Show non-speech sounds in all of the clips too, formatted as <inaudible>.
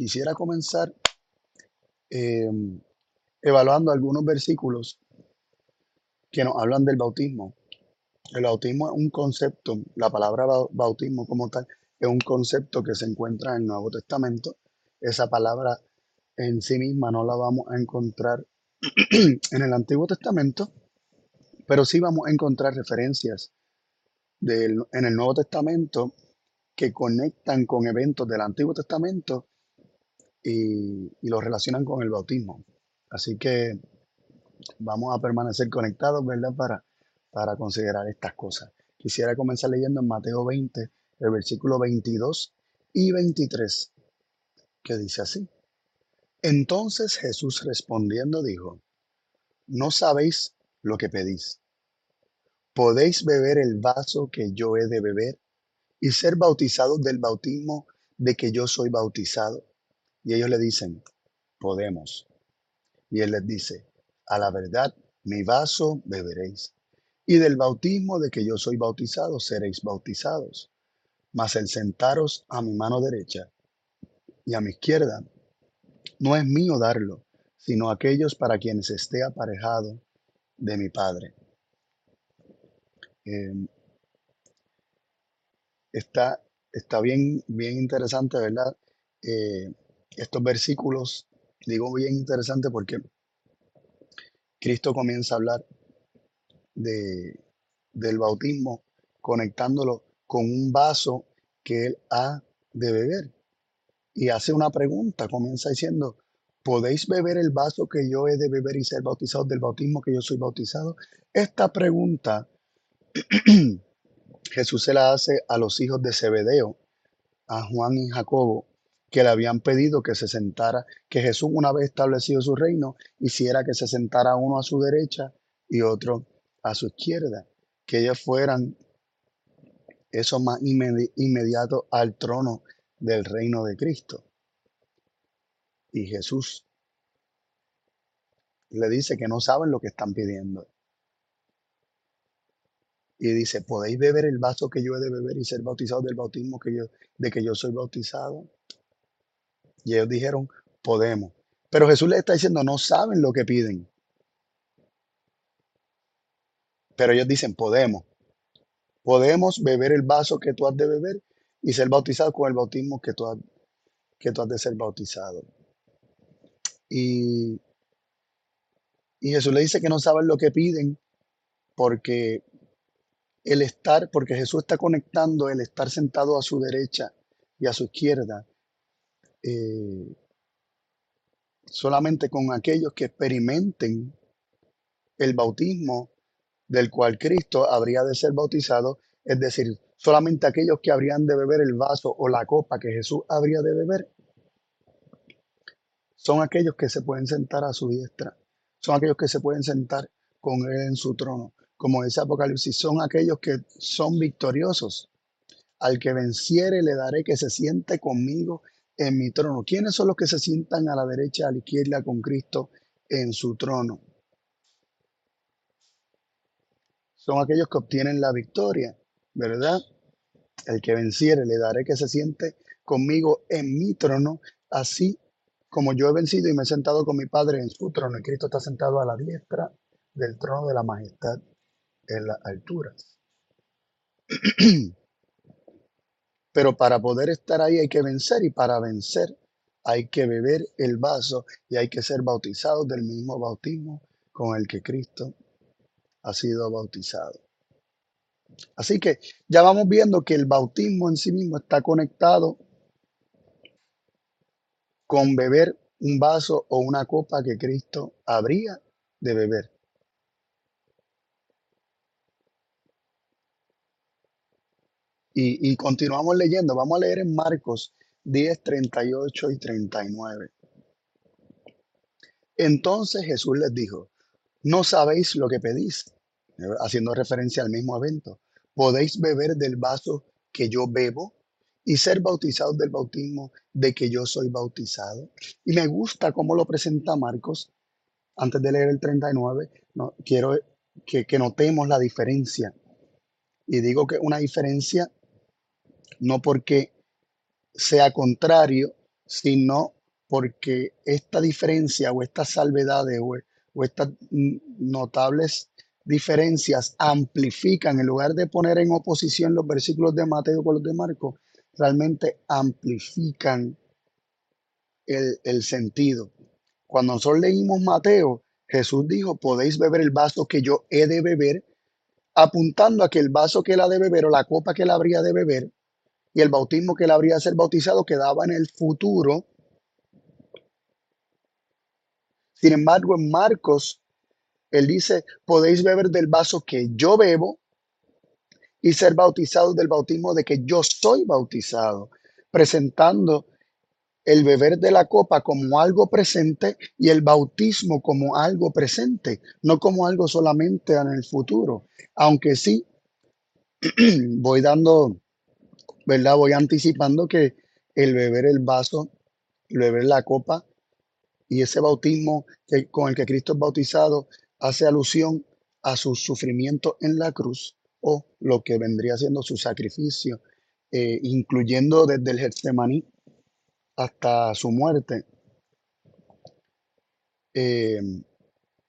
quisiera comenzar eh, evaluando algunos versículos que nos hablan del bautismo. El bautismo es un concepto, la palabra bautismo como tal, es un concepto que se encuentra en el Nuevo Testamento. Esa palabra en sí misma no la vamos a encontrar <clears throat> en el Antiguo Testamento, pero sí vamos a encontrar referencias en el Nuevo Testamento que conectan con eventos del Antiguo Testamento y, los relacionan con el bautismo. Así que vamos a permanecer conectados, ¿verdad? Para, para considerar estas cosas. Quisiera comenzar leyendo en Mateo 20, el versículo 22 y 23, que dice así. Entonces Jesús respondiendo dijo, no sabéis lo que pedís. ¿Podéis beber el vaso que yo he de beber y ser bautizados del bautismo de que yo soy bautizado? Y ellos le dicen, podemos. Y él les dice, a la verdad, mi vaso beberéis, y del bautismo de que yo soy bautizado seréis bautizados. Mas el sentaros a mi mano derecha y a mi izquierda no es mío darlo, sino aquellos para quienes esté aparejado de mi Padre. Em, está, está bien, bien interesante, ¿verdad? Eh, estos versículos, digo bien interesante porque Cristo comienza a hablar de, del bautismo conectándolo con un vaso que él ha de beber. Y hace una pregunta, comienza diciendo, ¿podéis beber el vaso que yo he de beber y ser bautizado del bautismo que yo soy bautizado? Esta pregunta <clears throat> Jesús se la hace a los hijos de Zebedeo, a Juan y Jacobo, que le habían pedido que se sentara, que Jesús una vez establecido su reino, hiciera que se sentara uno a su derecha y otro a su izquierda, que ellos fueran esos más inmediatos al trono del reino de Cristo. Y Jesús le dice que no saben lo que están pidiendo. Y dice, ¿podéis beber el vaso que yo he de beber y ser bautizado del bautismo que yo, de que yo soy bautizado? Y ellos dijeron, podemos. Pero Jesús les está diciendo, no saben lo que piden. Pero ellos dicen, podemos. Podemos beber el vaso que tú has de beber y ser bautizado con el bautismo que tú has, que tú has de ser bautizado. Y, y Jesús le dice que no saben lo que piden porque el estar, porque Jesús está conectando el estar sentado a su derecha y a su izquierda eh, solamente con aquellos que experimenten el bautismo del cual Cristo habría de ser bautizado, es decir, solamente aquellos que habrían de beber el vaso o la copa que Jesús habría de beber, son aquellos que se pueden sentar a su diestra, son aquellos que se pueden sentar con Él en su trono. Como dice Apocalipsis, son aquellos que son victoriosos. Al que venciere le daré que se siente conmigo en mi trono. ¿Quiénes son los que se sientan a la derecha, a la izquierda con Cristo en su trono? Son aquellos que obtienen la victoria, ¿verdad? El que venciere le daré que se siente conmigo en mi trono, así como yo he vencido y me he sentado con mi Padre en su trono. Y Cristo está sentado a la diestra del trono de la majestad en las alturas. <clears throat> Pero para poder estar ahí hay que vencer y para vencer hay que beber el vaso y hay que ser bautizados del mismo bautismo con el que Cristo ha sido bautizado. Así que ya vamos viendo que el bautismo en sí mismo está conectado con beber un vaso o una copa que Cristo habría de beber. Y, continuamos leyendo. Vamos a leer en Marcos 10, 38 y 39. Entonces Jesús les dijo, no sabéis lo que pedís, haciendo referencia al mismo evento. ¿Podéis beber del vaso que yo bebo y ser bautizados del bautismo de que yo soy bautizado? Y me gusta cómo lo presenta Marcos. Antes de leer el 39, no, quiero que, que notemos la diferencia. Y digo que una diferencia no porque sea contrario, sino porque esta diferencia o estas salvedades o, estas notables diferencias amplifican, en lugar de poner en oposición los versículos de Mateo con los de Marcos, realmente amplifican el, el sentido. Cuando nosotros leímos Mateo, Jesús dijo, podéis beber el vaso que yo he de beber, apuntando a que el vaso que él ha de beber o la copa que él habría de beber y el bautismo que él habría de ser bautizado quedaba en el futuro. Sin embargo, en Marcos, él dice, podéis beber del vaso que yo bebo y ser bautizados del bautismo de que yo soy bautizado, presentando el beber de la copa como algo presente y el bautismo como algo presente, no como algo solamente en el futuro. Aunque sí, <clears throat> voy dando, ¿verdad? Voy anticipando que el beber el vaso, el beber la copa y ese bautismo que, con el que Cristo es bautizado hace alusión a su sufrimiento en la cruz o lo que vendría siendo su sacrificio, eh, incluyendo desde el Getsemaní hasta su muerte. Eh,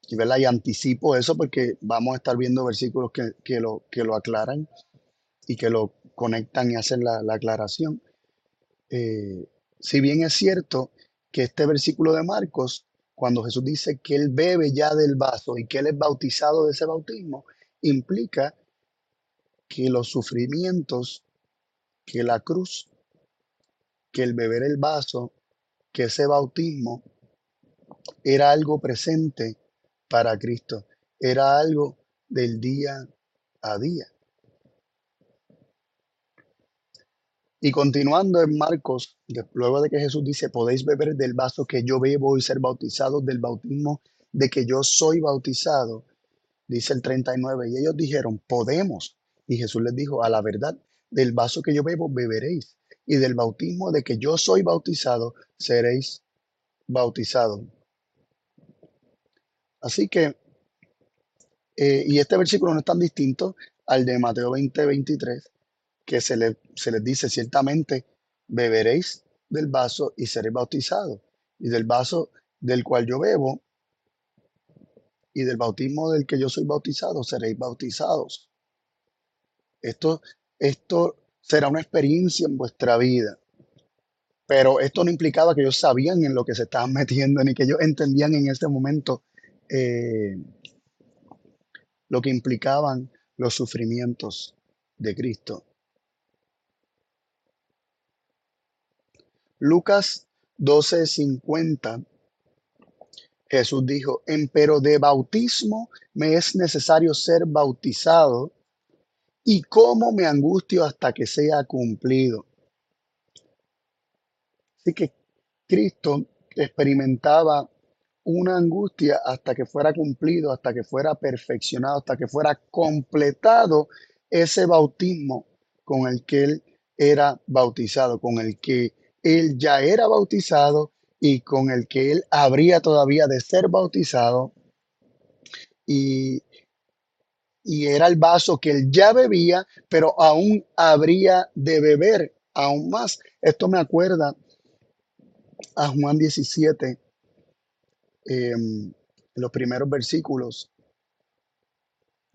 y, ¿verdad? y anticipo eso porque vamos a estar viendo versículos que, que lo, que lo aclaran y que lo conectan y hacen la, la aclaración. Eh, si bien es cierto que este versículo de Marcos, cuando Jesús dice que él bebe ya del vaso y que él es bautizado de ese bautismo, implica que los sufrimientos, que la cruz que el beber el vaso, que ese bautismo era algo presente para Cristo, era algo del día a día. Y continuando en Marcos, luego de que Jesús dice, podéis beber del vaso que yo bebo y ser bautizados del bautismo de que yo soy bautizado, dice el 39, y ellos dijeron, podemos. Y Jesús les dijo, a la verdad, del vaso que yo bebo beberéis, y del bautismo de que yo soy bautizado, seréis bautizados. Así que, eh, y este versículo no es tan distinto al de Mateo 20, 23, que se, le, se les dice ciertamente, beberéis del vaso y seréis bautizados. Y del vaso del cual yo bebo y del bautismo del que yo soy bautizado, seréis bautizados. Esto, esto será una experiencia en vuestra vida. Pero esto no implicaba que ellos sabían en lo que se estaban metiendo, ni que ellos entendían en ese momento eh, lo que implicaban los sufrimientos de Cristo. Lucas 12:50, Jesús dijo, pero de bautismo me es necesario ser bautizado y cómo me angustio hasta que sea cumplido. Así que Cristo experimentaba una angustia hasta que fuera cumplido, hasta que fuera perfeccionado, hasta que fuera completado ese bautismo con el que él era bautizado, con el que él ya era bautizado y con el que él habría todavía de ser bautizado. Y y era el vaso que él ya bebía, pero aún habría de beber aún más. Esto me acuerda a Juan 17, em, los primeros versículos,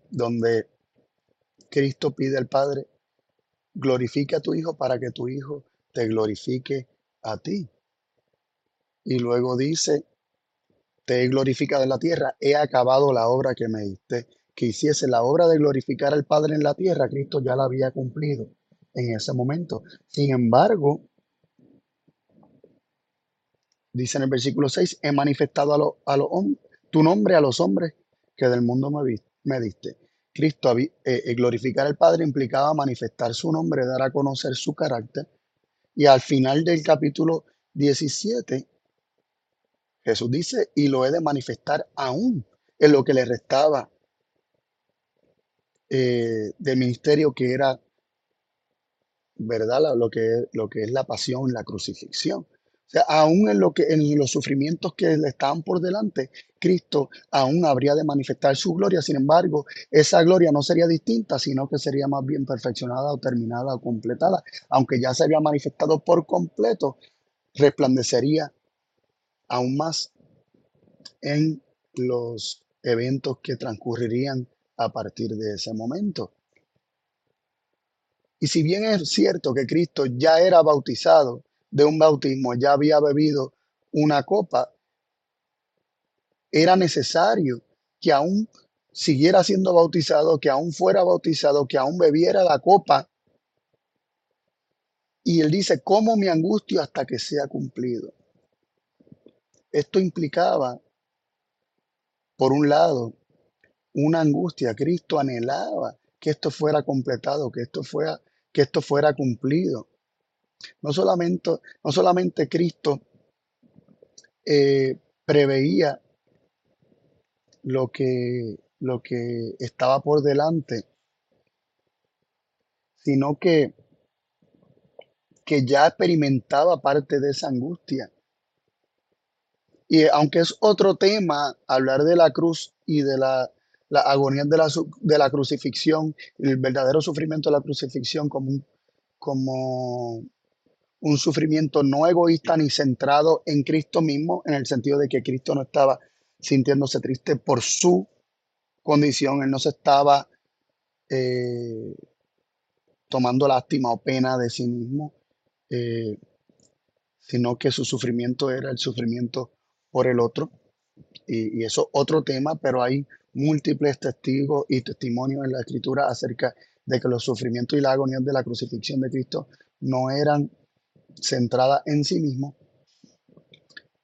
donde Cristo pide al Padre, glorifique a tu Hijo para que tu Hijo te glorifique a ti. Y luego dice, te he glorificado en la tierra, he acabado la obra que me diste que hiciese la obra de glorificar al Padre en la tierra, Cristo ya la había cumplido en ese momento. Sin embargo, dice en el versículo 6, he manifestado a, a tu nombre a los hombres que del mundo me, me diste. Cristo eh, eh, glorificar al Padre implicaba manifestar su nombre, dar a conocer su carácter. Y al final del capítulo 17, Jesús dice, y lo he de manifestar aún en lo que le restaba eh, del ministerio que era, ¿verdad? Lo que, lo que es la pasión, la crucifixión. Sea, aún en, lo que, en los sufrimientos que le estaban por delante, Cristo aún habría de manifestar su gloria. Sin embargo, esa gloria no sería distinta, sino que sería más bien perfeccionada o terminada o completada, aunque ya se había manifestado por completo resplandecería aún más en los eventos que transcurrirían a partir de ese momento. Y si bien es cierto que Cristo ya era bautizado de un bautismo, ya había bebido una copa, era necesario que aún siguiera siendo bautizado, que aún fuera bautizado, que aún bebiera la copa. Y él dice, ¿cómo me angustio hasta que sea cumplido? Esto implicaba, por un lado, una angustia. Cristo anhelaba que esto fuera completado, que esto fuera, que esto fuera cumplido. No solamente, no solamente Cristo eh, preveía lo que, lo que estaba por delante, sino que, que ya experimentaba parte de esa angustia. Y aunque es otro tema hablar de la cruz y de la, la agonía de la, de la crucifixión, el verdadero sufrimiento de la crucifixión como como un sufrimiento no egoísta ni centrado en Cristo mismo, en el sentido de que Cristo no estaba sintiéndose triste por su condición, él no se estaba eh, tomando lástima o pena de sí mismo, eh, sino que su sufrimiento era el sufrimiento por el otro. Y, eso es otro tema, pero hay múltiples testigos y testimonios en la escritura acerca de que los sufrimientos y la agonía de la crucifixión de Cristo no eran centradas en sí mismo.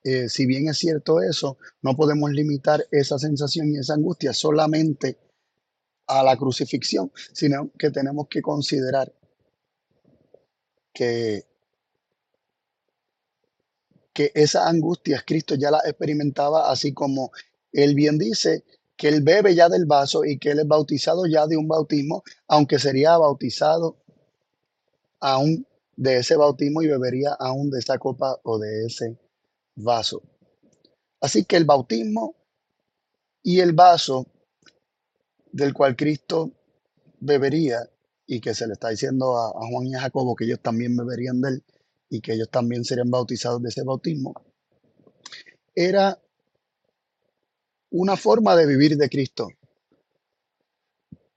Eh, si bien es cierto eso, no podemos limitar esa sensación y esa angustia solamente a la crucifixión, sino que tenemos que considerar que que esa angustia Cristo ya la experimentaba, así como él bien dice que él bebe ya del vaso y que él es bautizado ya de un bautismo, aunque sería bautizado aún de ese bautismo y bebería aún de esa copa o de ese vaso. Así que el bautismo y el vaso del cual Cristo bebería y que se le está diciendo a, Juan y a Jacobo que ellos también beberían de él, y que ellos también serían bautizados de ese bautismo, era una forma de vivir de Cristo.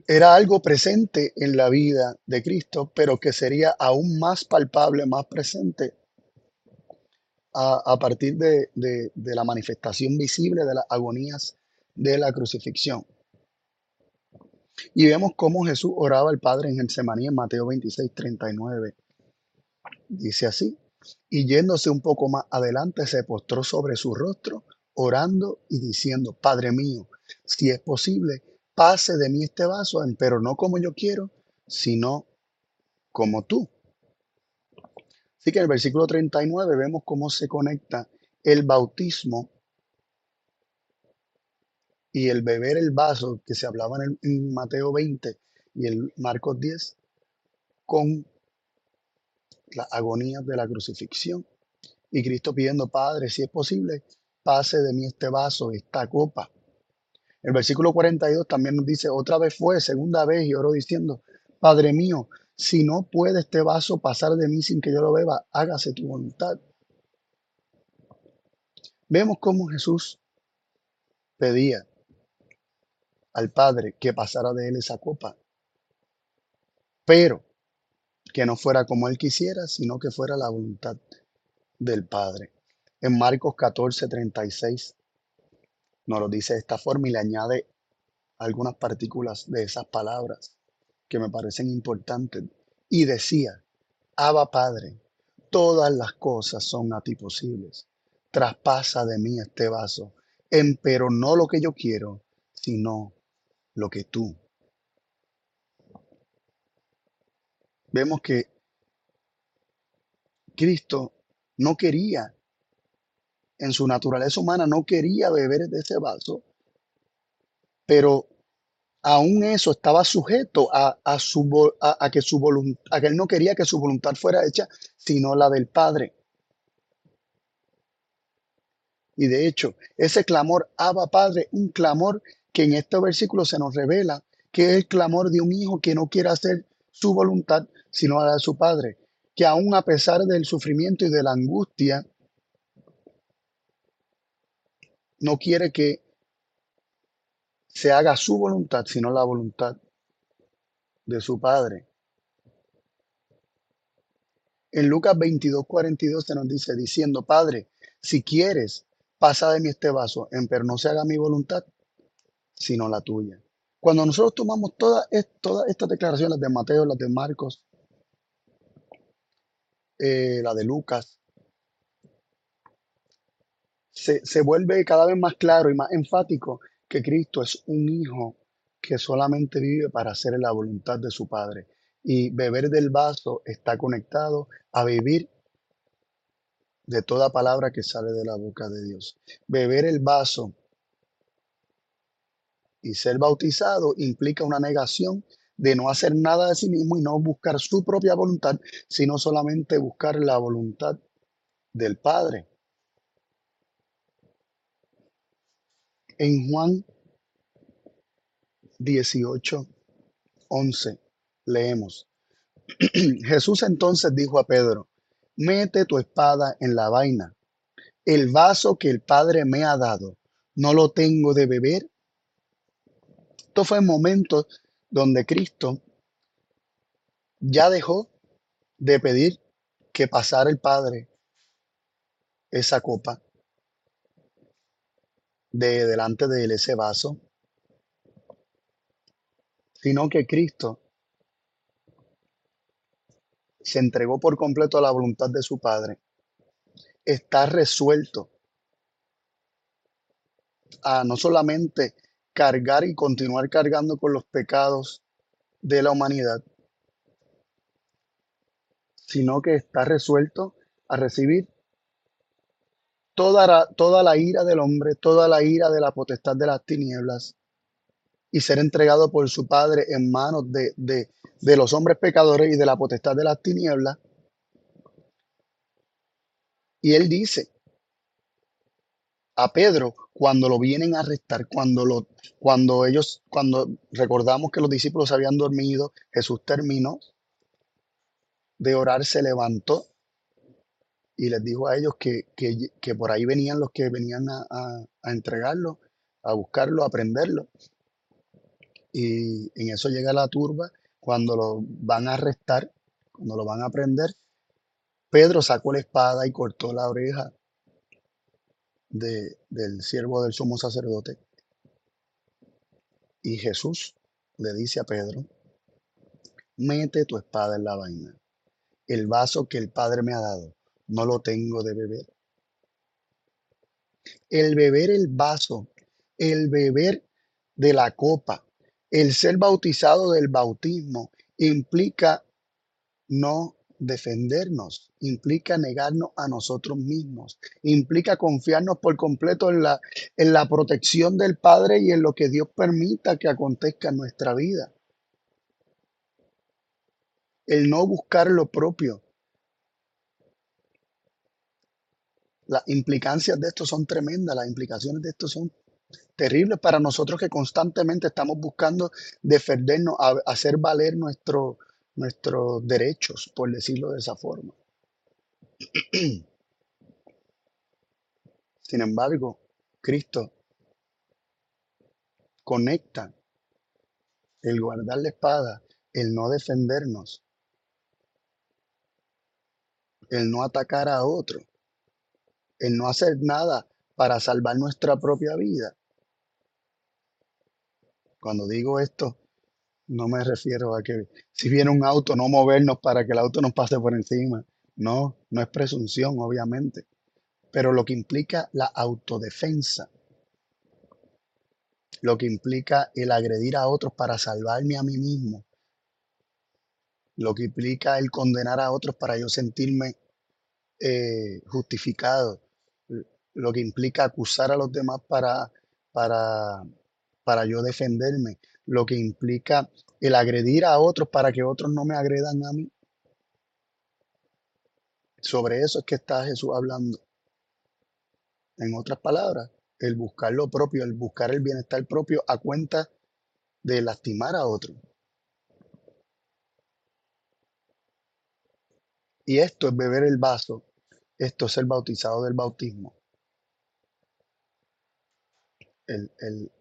Era algo presente en la vida de Cristo, pero que sería aún más palpable, más presente a, partir de, de, la manifestación visible de las agonías de la crucifixión. Y vemos cómo Jesús oraba al Padre en Getsemaní en Mateo 26, 39 Dice así, y yéndose un poco más adelante, se postró sobre su rostro, orando y diciendo, Padre mío, si es posible, pase de mí este vaso, pero no como yo quiero, sino como tú. Así que en el versículo 39 vemos cómo se conecta el bautismo y el beber el vaso que se hablaba en, Mateo 20 y el Marcos 10 con las agonías de la crucifixión. Y Cristo pidiendo, Padre, si es posible, pase de mí este vaso, esta copa. El versículo 42 también nos dice, otra vez fue, segunda vez, y oró diciendo, Padre mío, si no puede este vaso pasar de mí sin que yo lo beba, hágase tu voluntad. Vemos cómo Jesús pedía al Padre que pasara de él esa copa. Pero que no fuera como él quisiera, sino que fuera la voluntad del Padre. En Marcos 14, 36 nos lo dice de esta forma y le añade algunas partículas de esas palabras que me parecen importantes. Y decía, Abba Padre, todas las cosas son a ti posibles. Traspasa de mí este vaso, pero no lo que yo quiero, sino lo que tú vemos que Cristo no quería, en su naturaleza humana, no quería beber de ese vaso, pero aún eso estaba sujeto a, su, a, que su voluntad, a que él no quería que su voluntad fuera hecha, sino la del Padre. Y de hecho, ese clamor, Abba Padre, un clamor que en este versículo se nos revela que es el clamor de un hijo que no quiere hacer su voluntad, sino a la de su Padre. que aún a pesar del sufrimiento y de la angustia, no quiere que se haga su voluntad, sino la voluntad de su Padre. En Lucas 22, 42 se nos dice, diciendo, Padre, si quieres, pasa de mí este vaso, pero no se haga mi voluntad, sino la tuya. Cuando nosotros tomamos todas toda estas declaraciones de Mateo, las de Marcos, eh, la de Lucas, se, se vuelve cada vez más claro y más enfático que Cristo es un hijo que solamente vive para hacer la voluntad de su Padre. Y beber del vaso está conectado a vivir de toda palabra que sale de la boca de Dios. Beber el vaso y ser bautizado implica una negación de no hacer nada de sí mismo y no buscar su propia voluntad, sino solamente buscar la voluntad del Padre. En Juan 18, 11 leemos, <clears throat> Jesús entonces dijo a Pedro, mete tu espada en la vaina. El vaso que el Padre me ha dado, ¿no lo tengo de beber? Esto fue el momento donde Cristo ya dejó de pedir que pasara el Padre esa copa de delante de él, ese vaso, sino que Cristo se entregó por completo a la voluntad de su Padre. Está resuelto a no solamente cargar y continuar cargando con los pecados de la humanidad, sino que está resuelto a recibir toda la, toda la ira del hombre, toda la ira de la potestad de las tinieblas y ser entregado por su Padre en manos de, de los hombres pecadores y de la potestad de las tinieblas. Y él dice a Pedro cuando lo vienen a arrestar, cuando, lo, cuando ellos, cuando recordamos que los discípulos habían dormido, Jesús terminó de orar, se levantó y les dijo a ellos que, que, por ahí venían los que venían a, a, entregarlo, a buscarlo, a prenderlo. Y en eso llega la turba, cuando lo van a arrestar, cuando lo van a prender, Pedro sacó la espada y cortó la oreja del siervo del sumo sacerdote. Y Jesús le dice a Pedro, mete tu espada en la vaina. El vaso que el Padre me ha dado, no lo tengo de beber. El beber el vaso, el beber de la copa, el ser bautizado del bautismo implica no defendernos, implica negarnos a nosotros mismos, implica confiarnos por completo en la, en la protección del Padre y en lo que Dios permita que acontezca en nuestra vida. El no buscar lo propio. Las implicancias de esto son tremendas, las implicaciones de esto son terribles para nosotros que constantemente estamos buscando defendernos, hacer valer nuestro, nuestros derechos, por decirlo de esa forma. <clears throat> Sin embargo, Cristo conecta el guardar la espada, el no defendernos, el no atacar a otro, el no hacer nada para salvar nuestra propia vida. Cuando digo esto, no me refiero a que si viene un auto, no movernos para que el auto nos pase por encima. No, no es presunción, obviamente. Pero lo que implica la autodefensa, lo que implica el agredir a otros para salvarme a mí mismo, lo que implica el condenar a otros para yo sentirme eh, justificado, lo que implica acusar a los demás para, para, para yo defenderme, lo que implica el agredir a otros para que otros no me agredan a mí. Sobre eso es que está Jesús hablando. En otras palabras, el buscar lo propio, el buscar el bienestar propio a cuenta de lastimar a otro. Y esto es beber el vaso, esto es ser bautizado del bautismo. El, el,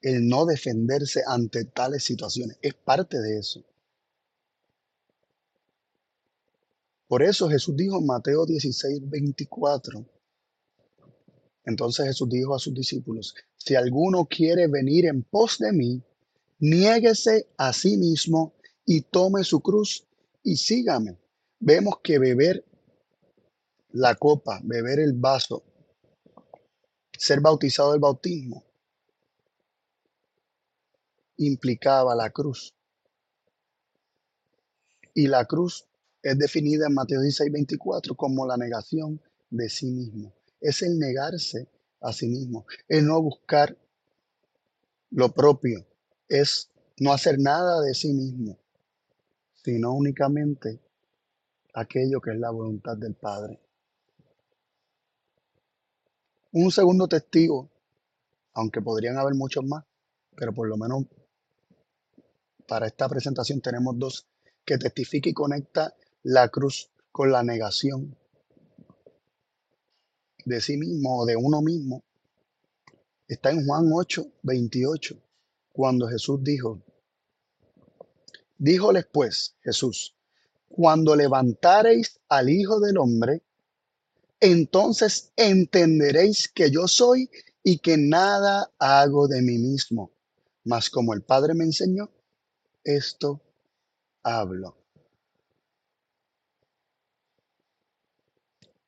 el no defenderse ante tales situaciones es parte de eso. Por eso Jesús dijo en Mateo 16, 24. Entonces Jesús dijo a sus discípulos, si alguno quiere venir en pos de mí, niéguese a sí mismo y tome su cruz y sígame. Vemos que beber la copa, beber el vaso, ser bautizado del bautismo, implicaba la cruz. Y la cruz es definida en Mateo 16, 24 como la negación de sí mismo. Es el negarse a sí mismo, el no buscar lo propio, es no hacer nada de sí mismo, sino únicamente aquello que es la voluntad del Padre. Un segundo testigo, aunque podrían haber muchos más, pero por lo menos para esta presentación tenemos dos, que testifica y conecta la cruz con la negación de sí mismo o de uno mismo. Está en Juan 8, 28, cuando Jesús dijo, díjoles pues Jesús, cuando levantareis al Hijo del Hombre, entonces entenderéis que yo soy y que nada hago de mí mismo, mas como el Padre me enseñó, esto hablo.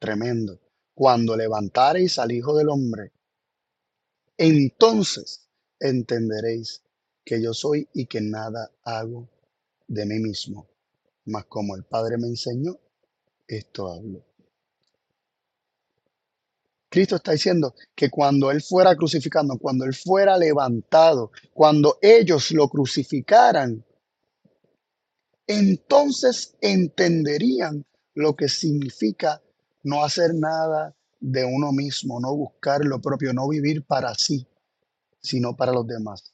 Tremendo. Cuando levantareis al Hijo del Hombre, entonces entenderéis que yo soy y que nada hago de mí mismo. Mas como el Padre me enseñó, esto hablo. Cristo está diciendo que cuando Él fuera crucificando, cuando Él fuera levantado, cuando ellos lo crucificaran, entonces entenderían lo que significa no hacer nada de uno mismo, no buscar lo propio, no vivir para sí, sino para los demás.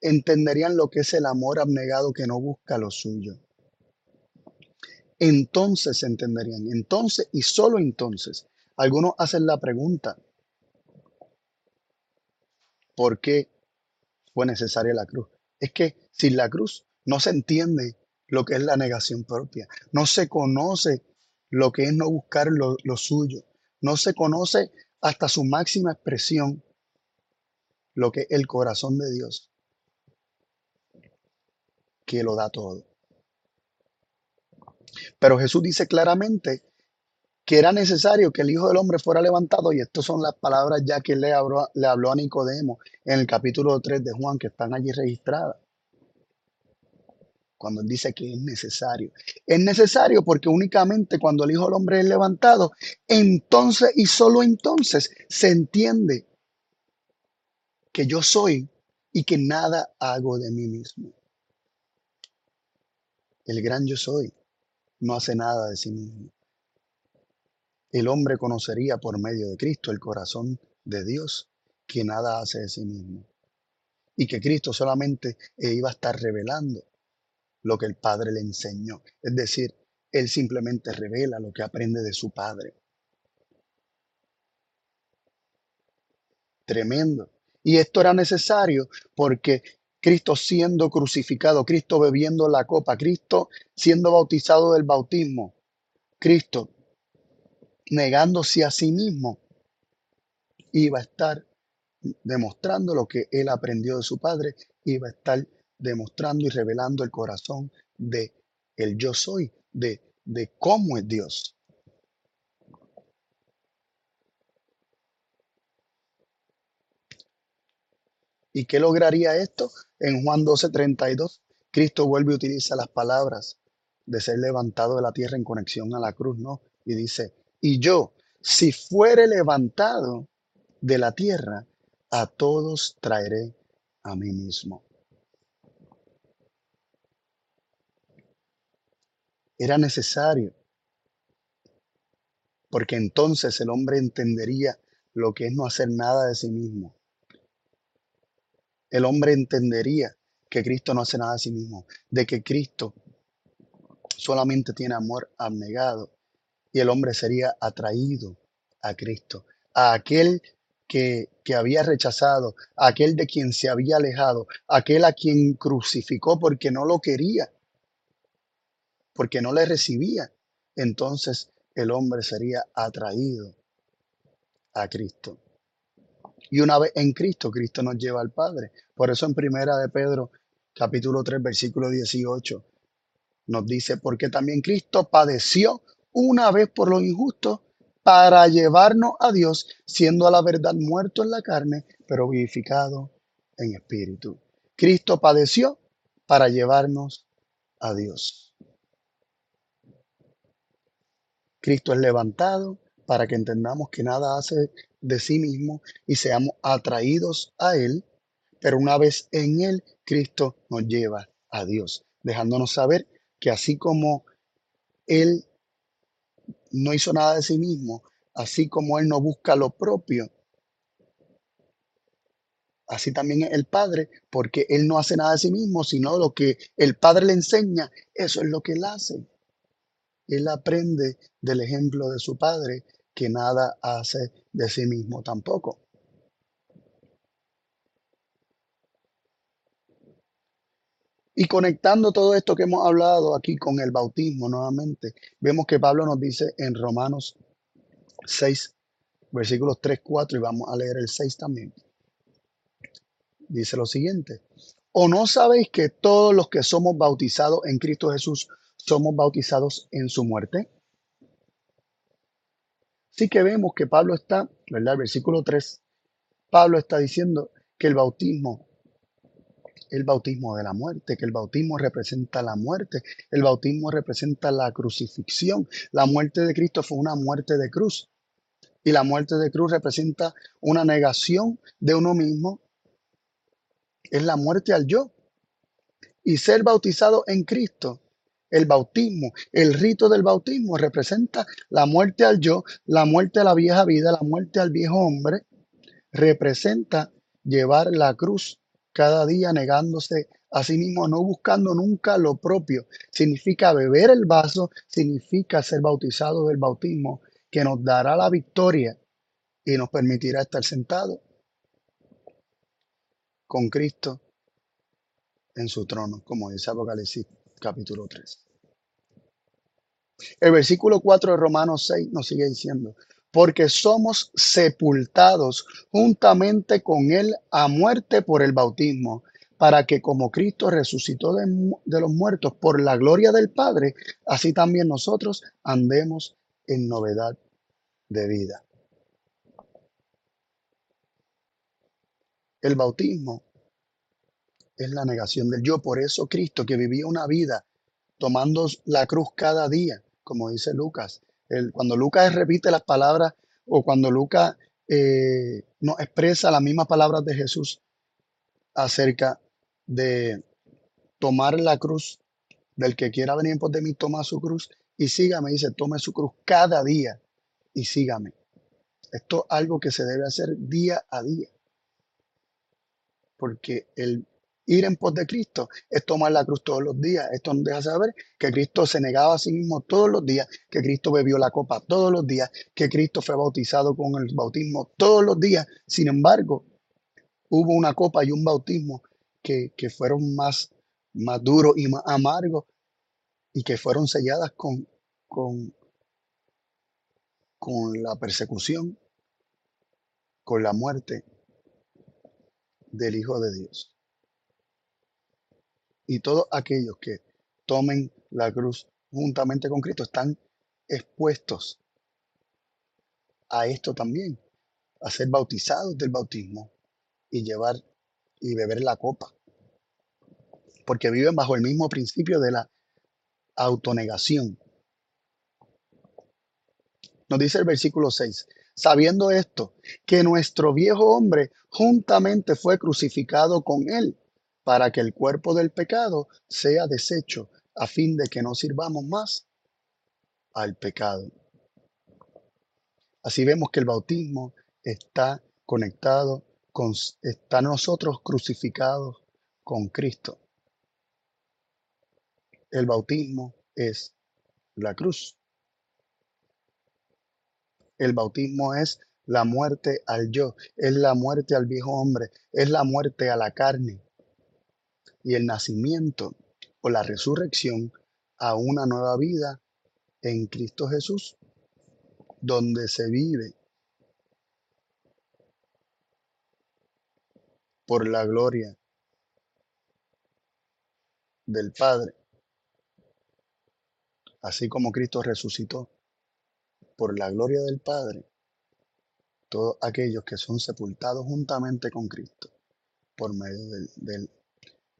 Entenderían lo que es el amor abnegado que no busca lo suyo. Entonces entenderían, entonces y solo entonces algunos hacen la pregunta, ¿por qué fue necesaria la cruz? Es que sin la cruz no se entiende lo que es la negación propia, no se conoce lo que es no buscar lo, suyo, no se conoce hasta su máxima expresión lo que es el corazón de Dios, que lo da todo. Pero Jesús dice claramente que era necesario que el Hijo del Hombre fuera levantado, y estas son las palabras ya que le habló, le habló a Nicodemo en el capítulo 3 de Juan, que están allí registradas. Cuando él dice que es necesario. Es necesario porque únicamente cuando el Hijo del Hombre es levantado, entonces y solo entonces se entiende que yo soy y que nada hago de mí mismo. El gran yo soy no hace nada de sí mismo el hombre conocería por medio de Cristo el corazón de Dios, que nada hace de sí mismo. Y que Cristo solamente iba a estar revelando lo que el Padre le enseñó. Es decir, Él simplemente revela lo que aprende de su Padre. Tremendo. Y esto era necesario porque Cristo siendo crucificado, Cristo bebiendo la copa, Cristo siendo bautizado del bautismo, Cristo negándose a sí mismo, iba a estar demostrando lo que él aprendió de su padre, iba a estar demostrando y revelando el corazón de el yo soy, de, de cómo es Dios. ¿Y qué lograría esto? En Juan 12:32, Cristo vuelve a utilizar las palabras de ser levantado de la tierra en conexión a la cruz, ¿no? Y dice, y yo, si fuere levantado de la tierra, a todos traeré a mí mismo. Era necesario, porque entonces el hombre entendería lo que es no hacer nada de sí mismo. El hombre entendería que Cristo no hace nada de sí mismo, de que Cristo solamente tiene amor abnegado y el hombre sería atraído a Cristo, a aquel que, que había rechazado, a aquel de quien se había alejado, aquel a quien crucificó porque no lo quería, porque no le recibía. Entonces el hombre sería atraído a Cristo. Y una vez en Cristo, Cristo nos lleva al Padre. Por eso en primera de Pedro, capítulo 3, versículo 18, nos dice, porque también Cristo padeció una vez por lo injusto para llevarnos a Dios, siendo a la verdad muerto en la carne, pero vivificado en espíritu. Cristo padeció para llevarnos a Dios. Cristo es levantado para que entendamos que nada hace de sí mismo y seamos atraídos a Él, pero una vez en Él, Cristo nos lleva a Dios, dejándonos saber que así como Él no hizo nada de sí mismo, así como Él no busca lo propio, así también es el Padre, porque Él no hace nada de sí mismo, sino lo que el Padre le enseña, eso es lo que Él hace. Él aprende del ejemplo de su Padre, que nada hace de sí mismo tampoco. Y conectando todo esto que hemos hablado aquí con el bautismo nuevamente, vemos que Pablo nos dice en Romanos 6, versículos 3, 4, y vamos a leer el 6 también. Dice lo siguiente, ¿o no sabéis que todos los que somos bautizados en Cristo Jesús somos bautizados en su muerte? Sí que vemos que Pablo está, ¿verdad? Versículo 3, Pablo está diciendo que el bautismo el bautismo de la muerte, que el bautismo representa la muerte, el bautismo representa la crucifixión. La muerte de Cristo fue una muerte de cruz y la muerte de cruz representa una negación de uno mismo. Es la muerte al yo. Y ser bautizado en Cristo, el bautismo, el rito del bautismo representa la muerte al yo, la muerte a la vieja vida, la muerte al viejo hombre, representa llevar la cruz cada día negándose a sí mismo, no buscando nunca lo propio. Significa beber el vaso, significa ser bautizado del bautismo, que nos dará la victoria y nos permitirá estar sentados con Cristo en su trono, como dice Apocalipsis capítulo 3. El versículo 4 de Romanos 6 nos sigue diciendo, porque somos sepultados juntamente con Él a muerte por el bautismo, para que como Cristo resucitó de, los muertos por la gloria del Padre, así también nosotros andemos en novedad de vida. El bautismo es la negación del yo. Por eso Cristo, que vivía una vida tomando la cruz cada día, como dice Lucas, cuando Lucas repite las palabras o cuando Lucas eh, nos expresa las mismas palabras de Jesús acerca de tomar la cruz del que quiera venir por de mí, toma su cruz y sígame. Dice, tome su cruz cada día y sígame. Esto es algo que se debe hacer día a día. Porque el ir en pos de Cristo es tomar la cruz todos los días. Esto nos deja saber que Cristo se negaba a sí mismo todos los días, que Cristo bebió la copa todos los días, que Cristo fue bautizado con el bautismo todos los días. Sin embargo, hubo una copa y un bautismo que, fueron más, más duros y más amargos y que fueron selladas con, con, con la persecución, con la muerte del Hijo de Dios y todos aquellos que tomen la cruz juntamente con Cristo están expuestos a esto también, a ser bautizados del bautismo y llevar y beber la copa, porque viven bajo el mismo principio de la autonegación. Nos dice el versículo 6, sabiendo esto, que nuestro viejo hombre juntamente fue crucificado con él para que el cuerpo del pecado sea deshecho, a fin de que no sirvamos más al pecado. Así vemos que el bautismo está conectado con, está nosotros crucificados con Cristo. El bautismo es la cruz. El bautismo es la muerte al yo, es la muerte al viejo hombre, es la muerte a la carne y el nacimiento o la resurrección a una nueva vida en Cristo Jesús, donde se vive por la gloria del Padre, así como Cristo resucitó por la gloria del Padre, todos aquellos que son sepultados juntamente con Cristo por medio del,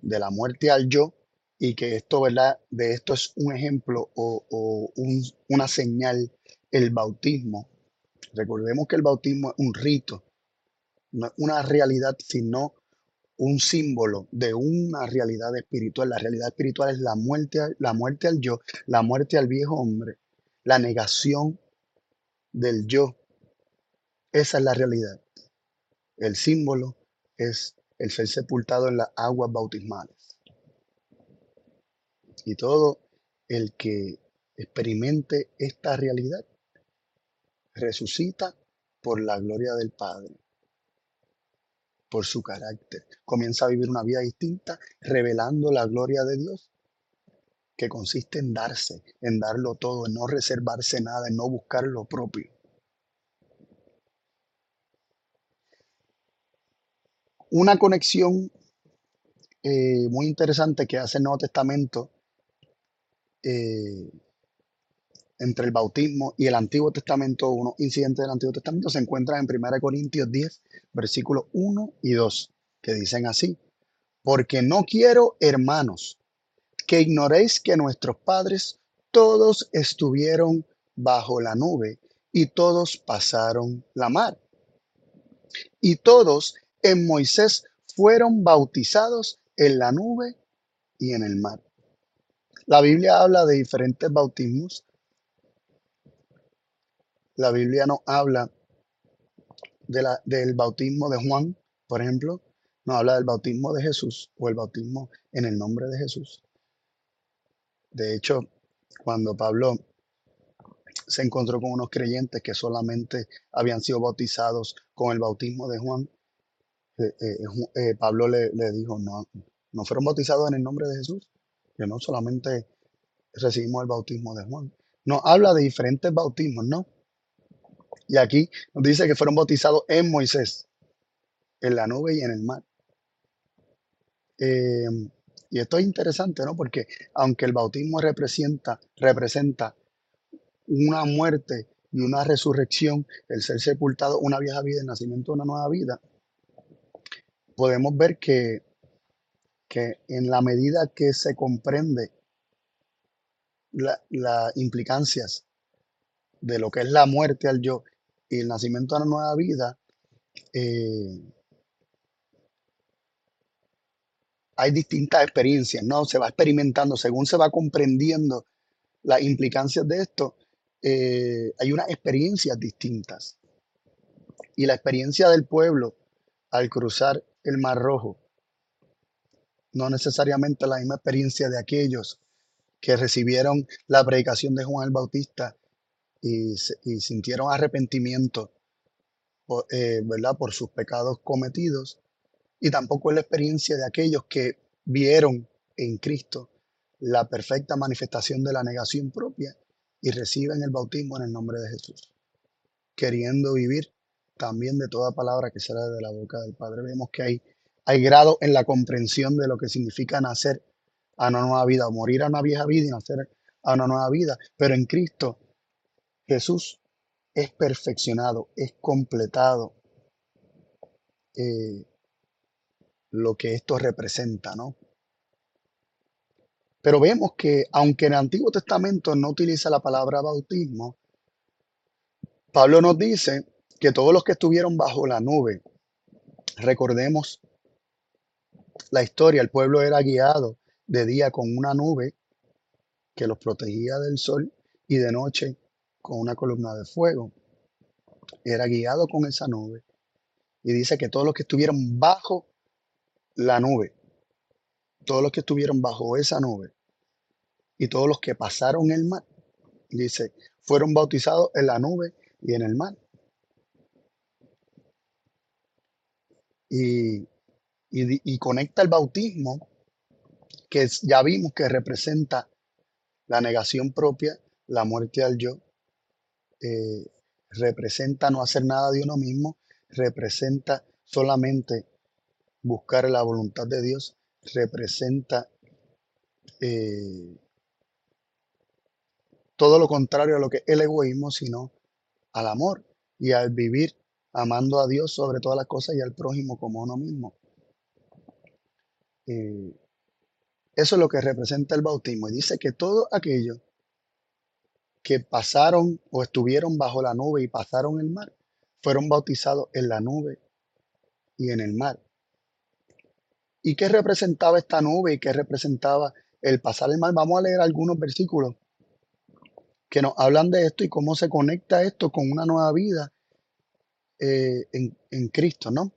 de la muerte al yo y que esto, ¿verdad? De esto es un ejemplo o, una señal, el bautismo. Recordemos que el bautismo es un rito, no es una realidad, sino un símbolo de una realidad espiritual. La realidad espiritual es la muerte, la muerte al yo, la muerte al viejo hombre, la negación del yo. Esa es la realidad. El símbolo es el ser sepultado en las aguas bautismales. Y todo el que experimente esta realidad resucita por la gloria del Padre, por su carácter. Comienza a vivir una vida distinta, revelando la gloria de Dios, que consiste en darse, en darlo todo, en no reservarse nada, en no buscar lo propio. Una conexión eh, muy interesante que hace el Nuevo Testamento eh, entre el bautismo y el Antiguo Testamento, unos incidentes del Antiguo Testamento se encuentran en 1 Corintios 10, versículos 1 y 2, que dicen así, porque no quiero, hermanos, que ignoréis que nuestros padres todos estuvieron bajo la nube y todos pasaron la mar. Y todos en Moisés fueron bautizados en la nube y en el mar. La Biblia habla de diferentes bautismos. La Biblia no habla de la, del bautismo de Juan, por ejemplo, no habla del bautismo de Jesús o el bautismo en el nombre de Jesús. De hecho, cuando Pablo se encontró con unos creyentes que solamente habían sido bautizados con el bautismo de Juan, eh, eh, eh, Pablo le, dijo, no, no fueron bautizados en el nombre de Jesús, que no solamente recibimos el bautismo de Juan. Nos habla de diferentes bautismos, ¿no? Y aquí nos dice que fueron bautizados en Moisés, en la nube y en el mar. y esto es interesante, ¿no? Porque aunque el bautismo representa, representa una muerte y una resurrección, el ser sepultado, una vieja vida, el nacimiento de una nueva vida, podemos ver que, que en la medida que se comprende las implicancias de lo que es la muerte al yo y el nacimiento de una nueva vida, eh, hay distintas experiencias, ¿no? Se va experimentando, según se va comprendiendo las implicancias de esto, eh, hay unas experiencias distintas. Y la experiencia del pueblo al cruzar el Mar Rojo. No necesariamente la misma experiencia de aquellos que recibieron la predicación de Juan el Bautista y, sintieron arrepentimiento eh, ¿verdad? por sus pecados cometidos. Y tampoco es la experiencia de aquellos que vieron en Cristo la perfecta manifestación de la negación propia y reciben el bautismo en el nombre de Jesús, queriendo vivir también de toda palabra que sale de la boca del Padre. Vemos que hay, hay grado en la comprensión de lo que significa nacer a una nueva vida, morir a una vieja vida y nacer a una nueva vida. Pero en Cristo Jesús es perfeccionado, es completado eh, lo que esto representa, ¿no? Pero vemos que aunque en el Antiguo Testamento no utiliza la palabra bautismo, Pablo nos dice que todos los que estuvieron bajo la nube, recordemos la historia, el pueblo era guiado de día con una nube que los protegía del sol y de noche con una columna de fuego. Era guiado con esa nube. Y dice que todos los que estuvieron bajo la nube, todos los que estuvieron bajo esa nube, y todos los que pasaron el mar, dice, fueron bautizados en la nube y en el mar. Y, y, conecta el bautismo, que ya vimos que representa la negación propia, la muerte al yo, eh, representa no hacer nada de uno mismo, representa solamente buscar la voluntad de Dios, representa eh, todo lo contrario a lo que es el egoísmo, sino al amor y al vivir amando a Dios sobre todas las cosas y al prójimo como uno mismo. Eh, eso es lo que representa el bautismo. Y dice que todo aquello que pasaron o estuvieron bajo la nube y pasaron el mar, fueron bautizados en la nube y en el mar. ¿Y qué representaba esta nube y qué representaba el pasar el mar? Vamos a leer algunos versículos que nos hablan de esto y cómo se conecta esto con una nueva vida eh, en, Cristo, ¿no?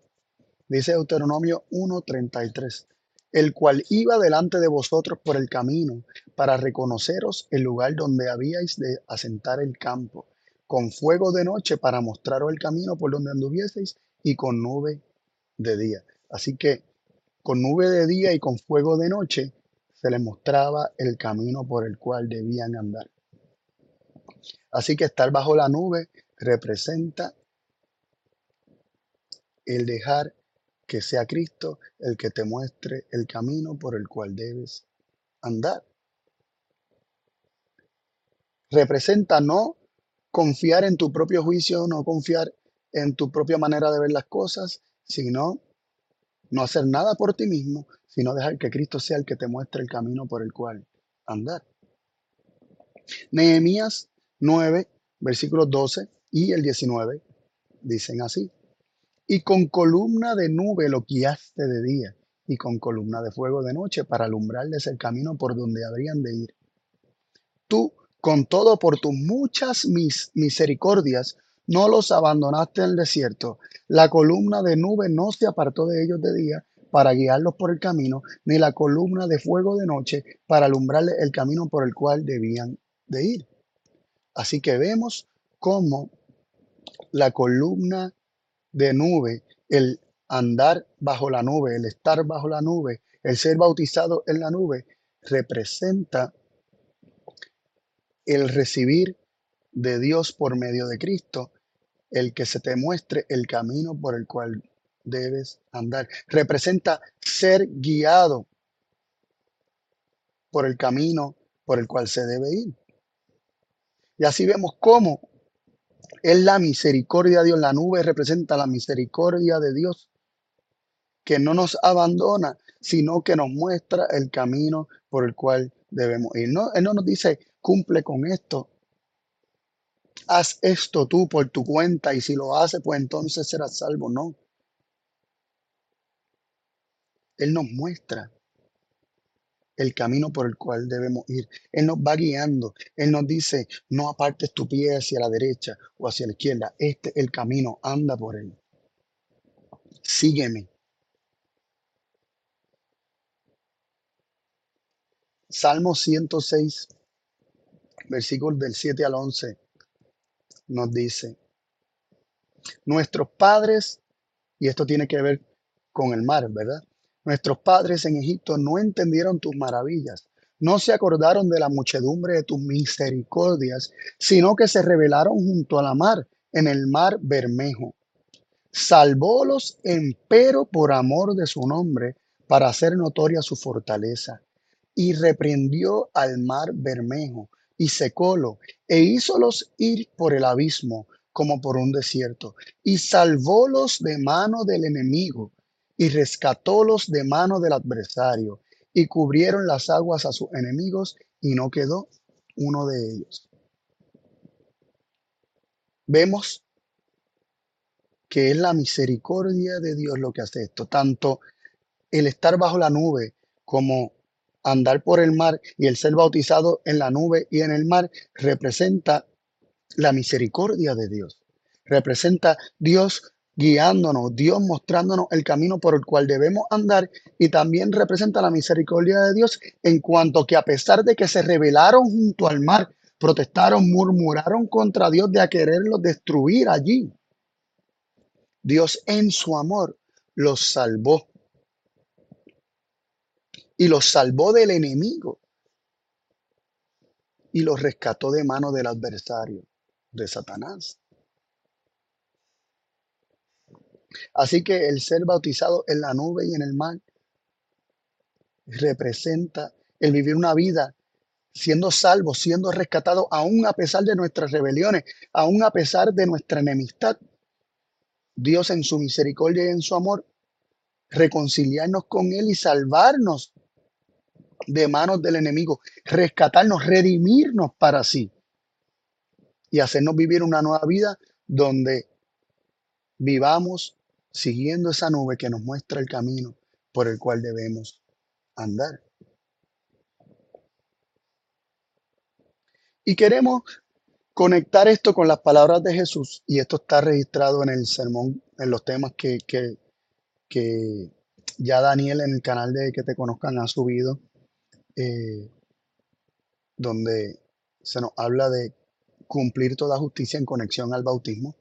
Dice Deuteronomio 1.33 el cual iba delante de vosotros por el camino, para reconoceros el lugar donde habíais de asentar el campo, con fuego de noche para mostraros el camino por donde anduvieseis, y con nube de día. Así que con nube de día y con fuego de noche se les mostraba el camino por el cual debían andar. Así que estar bajo la nube representa el dejar que sea Cristo el que te muestre el camino por el cual debes andar. Representa no confiar en tu propio juicio, no confiar en tu propia manera de ver las cosas, sino no hacer nada por ti mismo, sino dejar que Cristo sea el que te muestre el camino por el cual andar. Nehemías 9, versículos 12 y el 19 dicen así y con columna de nube lo guiaste de día, y con columna de fuego de noche para alumbrarles el camino por donde habrían de ir. Tú, con todo por tus muchas mis misericordias, no los abandonaste en el desierto. La columna de nube no se apartó de ellos de día para guiarlos por el camino, ni la columna de fuego de noche para alumbrarles el camino por el cual debían de ir. Así que vemos cómo la columna de nube, el andar bajo la nube, el estar bajo la nube, el ser bautizado en la nube, representa el recibir de Dios por medio de Cristo, el que se te muestre el camino por el cual debes andar. Representa ser guiado por el camino por el cual se debe ir. Y así vemos cómo es la misericordia de Dios. La nube representa la misericordia de Dios que no nos abandona, sino que nos muestra el camino por el cual debemos ir. Él no nos dice, cumple con esto. Haz esto tú por tu cuenta y si lo haces, pues entonces serás salvo. No. Él nos muestra el camino por el cual debemos ir. Él nos va guiando. Él nos dice, no apartes tu pie hacia la derecha o hacia la izquierda. Este es el camino, anda por él. Sígueme. Salmo 106, versículos del 7 al 11, nos dice, nuestros padres, y esto tiene que ver con el mar, ¿verdad? Nuestros padres en Egipto no entendieron tus maravillas, no se acordaron de la muchedumbre de tus misericordias, sino que se rebelaron junto a la mar, en el mar Bermejo. Salvólos empero por amor de su nombre, para hacer notoria su fortaleza. Y reprendió al mar Bermejo, y secólo, e hízolos ir por el abismo, como por un desierto, y salvólos de mano del enemigo, y rescatólos de mano del adversario, y cubrieron las aguas a sus enemigos, y no quedó uno de ellos. Vemos que es la misericordia de Dios lo que hace esto, tanto el estar bajo la nube como andar por el mar y el ser bautizado en la nube y en el mar representa la misericordia de Dios. Representa Dios guiándonos, Dios mostrándonos el camino por el cual debemos andar y también representa la misericordia de Dios en cuanto que a pesar de que se rebelaron junto al mar, protestaron, murmuraron contra Dios de a quererlos destruir allí. Dios en su amor los salvó y los salvó del enemigo y los rescató de mano del adversario, de Satanás. Así que el ser bautizado en la nube y en el mar representa el vivir una vida siendo salvo, siendo rescatado, aún a pesar de nuestras rebeliones, aún a pesar de nuestra enemistad. Dios en su misericordia y en su amor, reconciliarnos con Él y salvarnos de manos del enemigo, rescatarnos, redimirnos para sí y hacernos vivir una nueva vida donde vivamos siguiendo esa nube que nos muestra el camino por el cual debemos andar. Y queremos conectar esto con las palabras de Jesús, y esto está registrado en el sermón, en los temas que, que, que ya Daniel en el canal de Que Te Conozcan ha subido, eh, donde se nos habla de cumplir toda justicia en conexión al bautismo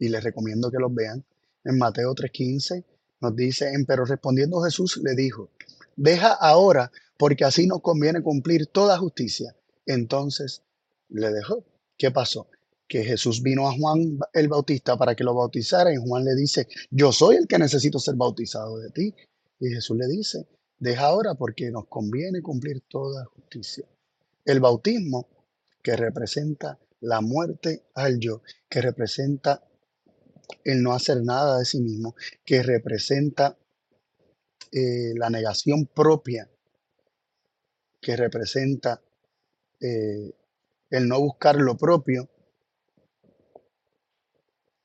y les recomiendo que los vean. En Mateo 3:15 nos dice, pero respondiendo Jesús le dijo, deja ahora, porque así nos conviene cumplir toda justicia. Entonces le dejó. ¿Qué pasó? Que Jesús vino a Juan el Bautista para que lo bautizara y Juan le dice, yo soy el que necesito ser bautizado de ti. Y Jesús le dice, deja ahora porque nos conviene cumplir toda justicia. El bautismo que representa la muerte al yo, que representa el no hacer nada de sí mismo, que representa eh, la negación propia, que representa eh, el no buscar lo propio,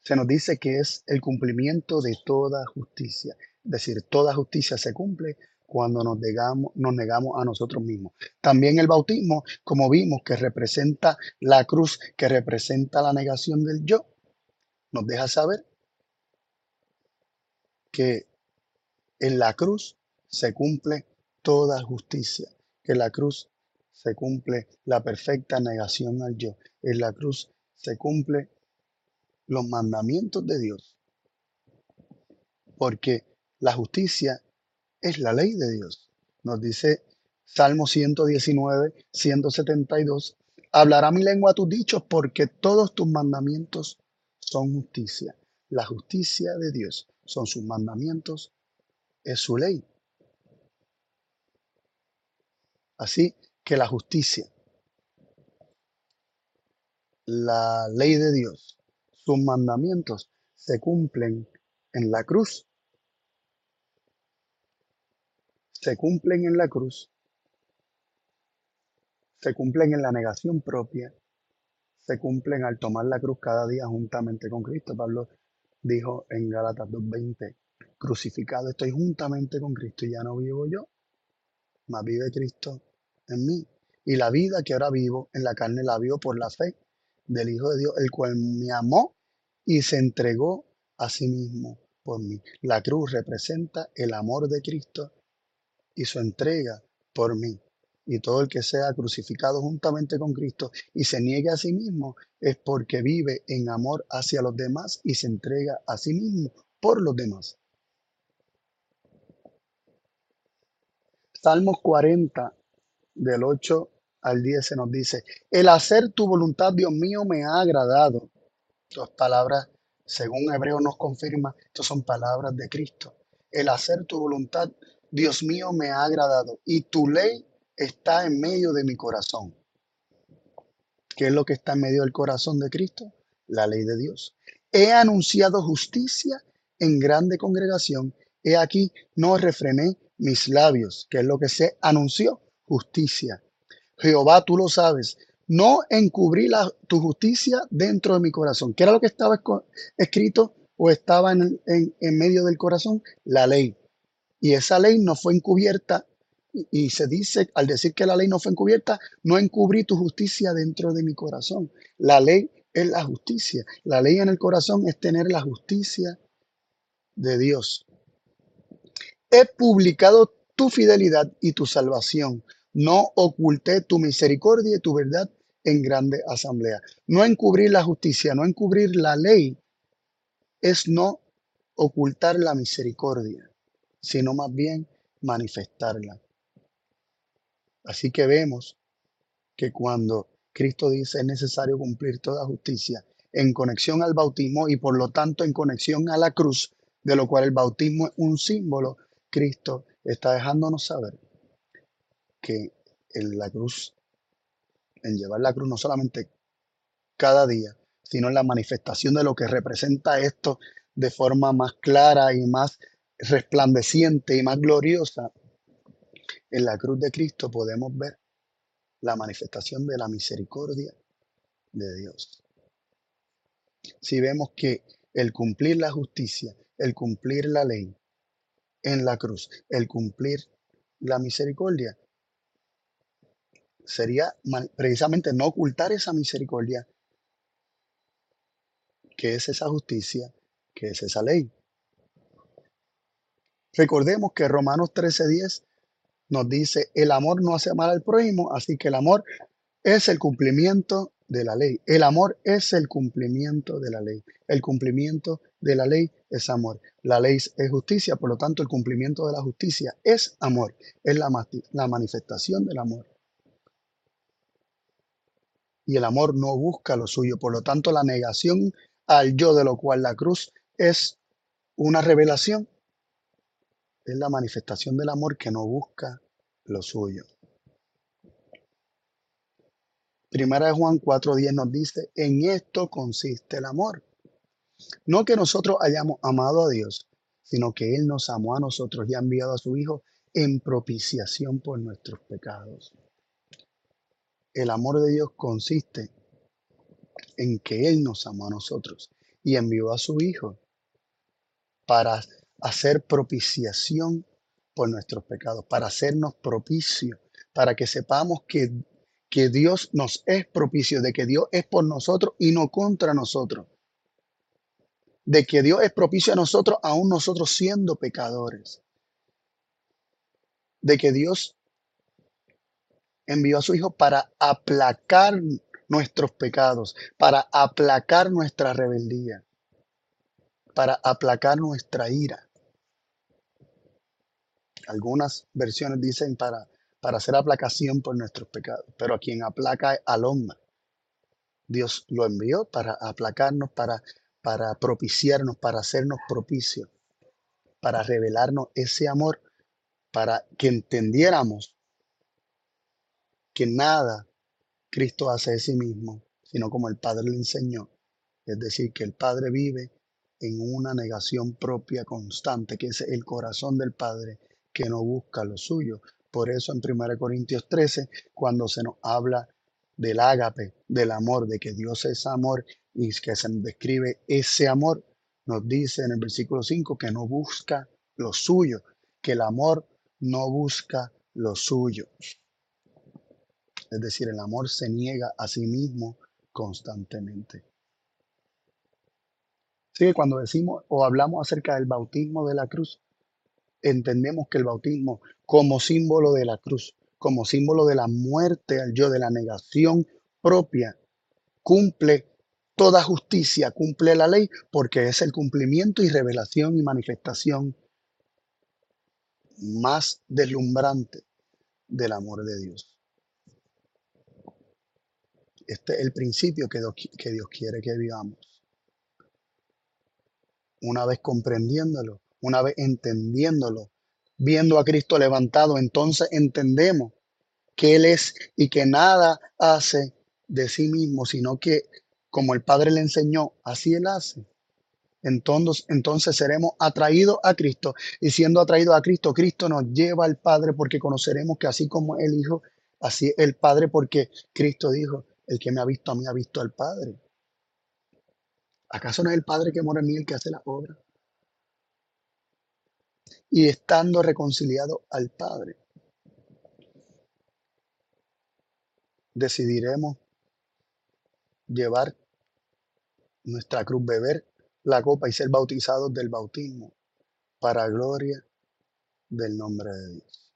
se nos dice que es el cumplimiento de toda justicia. Es decir, toda justicia se cumple cuando nos negamos, nos negamos a nosotros mismos. También el bautismo, como vimos, que representa la cruz, que representa la negación del yo, nos deja saber que en la cruz se cumple toda justicia, que en la cruz se cumple la perfecta negación al yo, en la cruz se cumple los mandamientos de Dios, porque la justicia es la ley de Dios. Nos dice Salmo 119, 172, hablará mi lengua tus dichos porque todos tus mandamientos son justicia. La justicia de Dios son sus mandamientos, es su ley. Así que la justicia, la ley de Dios, sus mandamientos se cumplen en la cruz. Se cumplen en la cruz. Se cumplen en la negación propia se cumplen al tomar la cruz cada día juntamente con Cristo. Pablo dijo en Gálatas 2.20, crucificado estoy juntamente con Cristo y ya no vivo yo, mas vive Cristo en mí. Y la vida que ahora vivo en la carne la vivo por la fe del Hijo de Dios, el cual me amó y se entregó a sí mismo por mí. La cruz representa el amor de Cristo y su entrega por mí y todo el que sea crucificado juntamente con Cristo y se niegue a sí mismo es porque vive en amor hacia los demás y se entrega a sí mismo por los demás. Salmos 40, del 8 al 10 se nos dice, el hacer tu voluntad, Dios mío, me ha agradado. Dos palabras, según Hebreo nos confirma, estas son palabras de Cristo. El hacer tu voluntad, Dios mío, me ha agradado. Y tu ley está en medio de mi corazón. ¿Qué es lo que está en medio del corazón de Cristo? La ley de Dios. He anunciado justicia en grande congregación. He aquí, no refrené mis labios. ¿Qué es lo que se anunció? Justicia. Jehová, tú lo sabes. No encubrí la, tu justicia dentro de mi corazón. ¿Qué era lo que estaba escrito o estaba en, en medio del corazón? La ley. Y esa ley no fue encubierta y se dice, al decir que la ley no fue encubierta, no encubrí tu justicia dentro de mi corazón. La ley es la justicia. La ley en el corazón es tener la justicia de Dios. He publicado tu fidelidad y tu salvación. No oculté tu misericordia y tu verdad en grande asamblea. No encubrir la justicia, no encubrir la ley, es no ocultar la misericordia, sino más bien manifestarla. Así que vemos que cuando Cristo dice es necesario cumplir toda justicia en conexión al bautismo y por lo tanto en conexión a la cruz, de lo cual el bautismo es un símbolo, Cristo está dejándonos saber que en la cruz, en llevar la cruz no solamente cada día, sino en la manifestación de lo que representa esto de forma más clara y más resplandeciente y más gloriosa, en la cruz de Cristo podemos ver la manifestación de la misericordia de Dios. Si vemos que el cumplir la justicia, el cumplir la ley en la cruz, el cumplir la misericordia, sería precisamente no ocultar esa misericordia, que es esa justicia, que es esa ley. Recordemos que Romanos 13:10 nos dice, el amor no hace mal al prójimo, así que el amor es el cumplimiento de la ley. El amor es el cumplimiento de la ley. El cumplimiento de la ley es amor. La ley es justicia, por lo tanto el cumplimiento de la justicia es amor, es la, manifestación del amor. Y el amor no busca lo suyo, por lo tanto la negación al yo de lo cual la cruz es una revelación es la manifestación del amor que no busca lo suyo. Primera de Juan 4:10 nos dice, en esto consiste el amor. No que nosotros hayamos amado a Dios, sino que Él nos amó a nosotros y ha enviado a su Hijo en propiciación por nuestros pecados. El amor de Dios consiste en que Él nos amó a nosotros y envió a su Hijo para hacer propiciación por nuestros pecados, para hacernos propicio, para que sepamos que, que Dios nos es propicio, de que Dios es por nosotros y no contra nosotros, de que Dios es propicio a nosotros aún nosotros siendo pecadores, de que Dios envió a su Hijo para aplacar nuestros pecados, para aplacar nuestra rebeldía, para aplacar nuestra ira. Algunas versiones dicen para, para hacer aplacación por nuestros pecados, pero a quien aplaca al hombre. Dios lo envió para aplacarnos, para, para propiciarnos, para hacernos propicios, para revelarnos ese amor, para que entendiéramos que nada Cristo hace de sí mismo, sino como el Padre le enseñó. Es decir, que el Padre vive en una negación propia constante, que es el corazón del Padre, que no busca lo suyo. Por eso en 1 Corintios 13, cuando se nos habla del ágape, del amor, de que Dios es amor y que se nos describe ese amor, nos dice en el versículo 5 que no busca lo suyo, que el amor no busca lo suyo. Es decir, el amor se niega a sí mismo constantemente. Así que cuando decimos o hablamos acerca del bautismo de la cruz, entendemos que el bautismo como símbolo de la cruz, como símbolo de la muerte al yo, de la negación propia, cumple toda justicia, cumple la ley, porque es el cumplimiento y revelación y manifestación más deslumbrante del amor de Dios. Este es el principio que Dios, que Dios quiere que vivamos. Una vez comprendiéndolo, una vez entendiéndolo, viendo a Cristo levantado, entonces entendemos que Él es y que nada hace de sí mismo, sino que como el Padre le enseñó, así Él hace. Entonces, entonces seremos atraídos a Cristo y siendo atraídos a Cristo, Cristo nos lleva al Padre porque conoceremos que así como el Hijo, así el Padre, porque Cristo dijo, el que me ha visto a mí ha visto al Padre. ¿Acaso no es el Padre que mora en mí el que hace la obra? Y estando reconciliado al Padre. Decidiremos llevar nuestra cruz, beber la copa y ser bautizados del bautismo para gloria del nombre de Dios.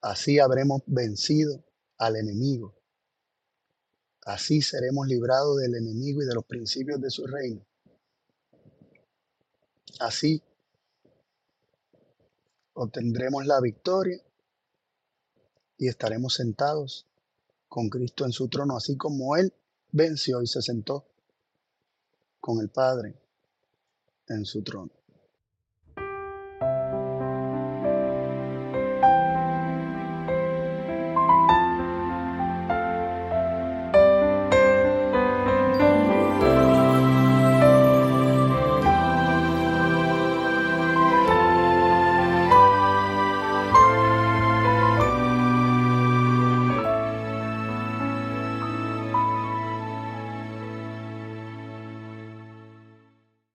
Así habremos vencido al enemigo. Así seremos librados del enemigo y de los principios de su reino. Así obtendremos la victoria y estaremos sentados con Cristo en su trono, así como Él venció y se sentó con el Padre en su trono.